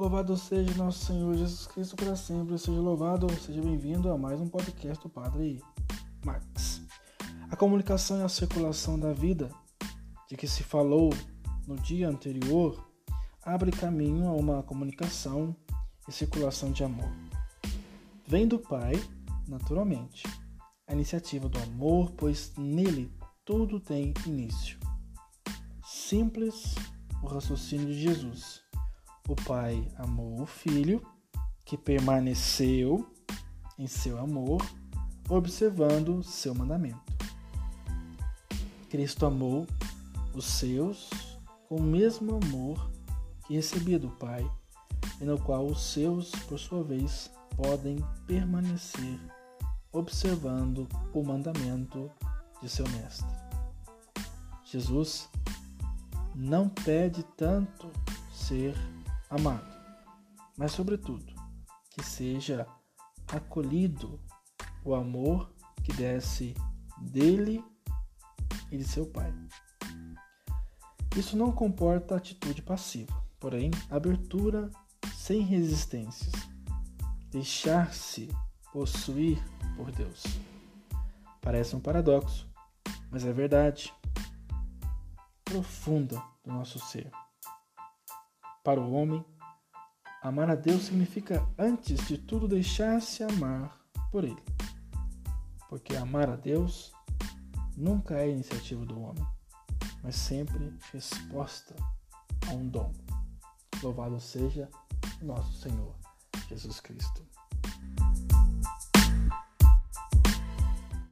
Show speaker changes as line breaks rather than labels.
Louvado seja nosso Senhor Jesus Cristo para sempre. Seja louvado, seja bem-vindo a mais um podcast do Padre Max. A comunicação e a circulação da vida, de que se falou no dia anterior, abre caminho a uma comunicação e circulação de amor. Vem do Pai, naturalmente, a iniciativa do amor, pois nele tudo tem início. Simples o raciocínio de Jesus o Pai amou o Filho, que permaneceu em seu amor, observando seu mandamento. Cristo amou os seus com o mesmo amor que recebia do Pai, e no qual os seus, por sua vez, podem permanecer observando o mandamento de seu Mestre. Jesus não pede tanto ser amado, mas, sobretudo, que seja acolhido o amor que desce dele e de seu pai. Isso não comporta atitude passiva, porém, abertura sem resistências, deixar-se possuir por Deus. Parece um paradoxo, mas é verdade profunda do nosso ser. Para o homem, amar a Deus significa, antes de tudo, deixar-se amar por Ele. Porque amar a Deus nunca é iniciativa do homem, mas sempre resposta a um dom. Louvado seja nosso Senhor Jesus Cristo.